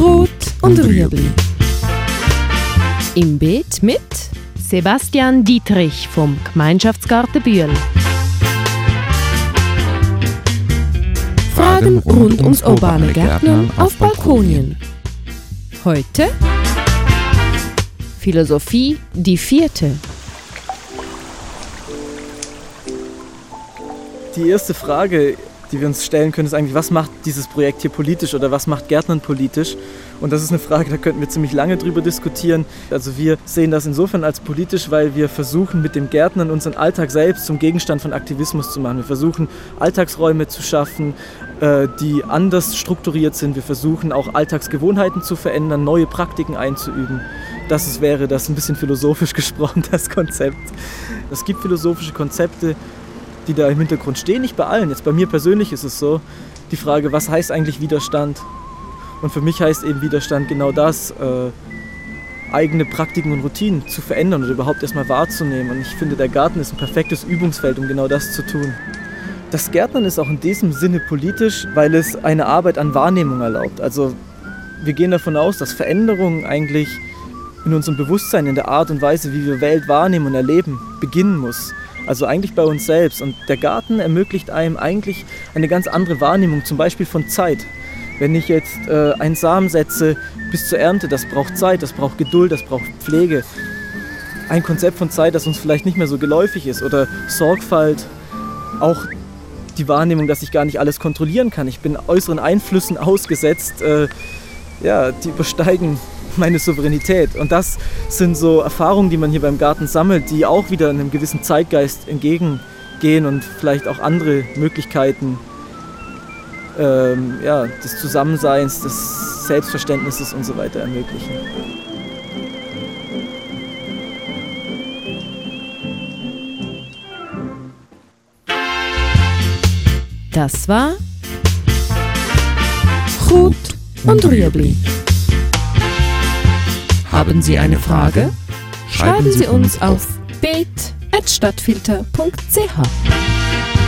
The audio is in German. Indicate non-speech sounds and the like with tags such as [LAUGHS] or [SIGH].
Rot und Rüebli. Im Beet mit Sebastian Dietrich vom Gemeinschaftsgarten Bühl. Fragen rund ums urbane Gärtnern auf Balkonien. Heute Philosophie die vierte. Die erste Frage, die wir uns stellen können, ist eigentlich, was macht dieses Projekt hier politisch oder was macht Gärtnern politisch? Und das ist eine Frage, da könnten wir ziemlich lange drüber diskutieren. Also wir sehen das insofern als politisch, weil wir versuchen, mit dem Gärtnern unseren Alltag selbst zum Gegenstand von Aktivismus zu machen. Wir versuchen, Alltagsräume zu schaffen, äh, die anders strukturiert sind. Wir versuchen auch Alltagsgewohnheiten zu verändern, neue Praktiken einzuüben. Das ist, wäre das ein bisschen philosophisch [LAUGHS] gesprochen, das Konzept. Es gibt philosophische Konzepte, die da im Hintergrund stehen, nicht bei allen. Jetzt bei mir persönlich ist es so, die Frage, was heißt eigentlich Widerstand? Und für mich heißt eben Widerstand genau das, äh, eigene Praktiken und Routinen zu verändern oder überhaupt erstmal wahrzunehmen. Und ich finde, der Garten ist ein perfektes Übungsfeld, um genau das zu tun. Das Gärtnern ist auch in diesem Sinne politisch, weil es eine Arbeit an Wahrnehmung erlaubt. Also wir gehen davon aus, dass Veränderung eigentlich in unserem Bewusstsein, in der Art und Weise, wie wir Welt wahrnehmen und erleben, beginnen muss. Also eigentlich bei uns selbst. Und der Garten ermöglicht einem eigentlich eine ganz andere Wahrnehmung, zum Beispiel von Zeit. Wenn ich jetzt äh, einen Samen setze bis zur Ernte, das braucht Zeit, das braucht Geduld, das braucht Pflege. Ein Konzept von Zeit, das uns vielleicht nicht mehr so geläufig ist. Oder Sorgfalt, auch die Wahrnehmung, dass ich gar nicht alles kontrollieren kann. Ich bin äußeren Einflüssen [LAUGHS] ausgesetzt, äh, ja, die übersteigen meine Souveränität. Und das sind so Erfahrungen, die man hier beim Garten sammelt, die auch wieder einem gewissen Zeitgeist entgegengehen und vielleicht auch andere Möglichkeiten ähm, ja, des Zusammenseins, des Selbstverständnisses und so weiter ermöglichen. Das war Rot und Rüebli. Haben Sie eine Frage? Schreiben Sie uns auf bet.stadtfilter.ch.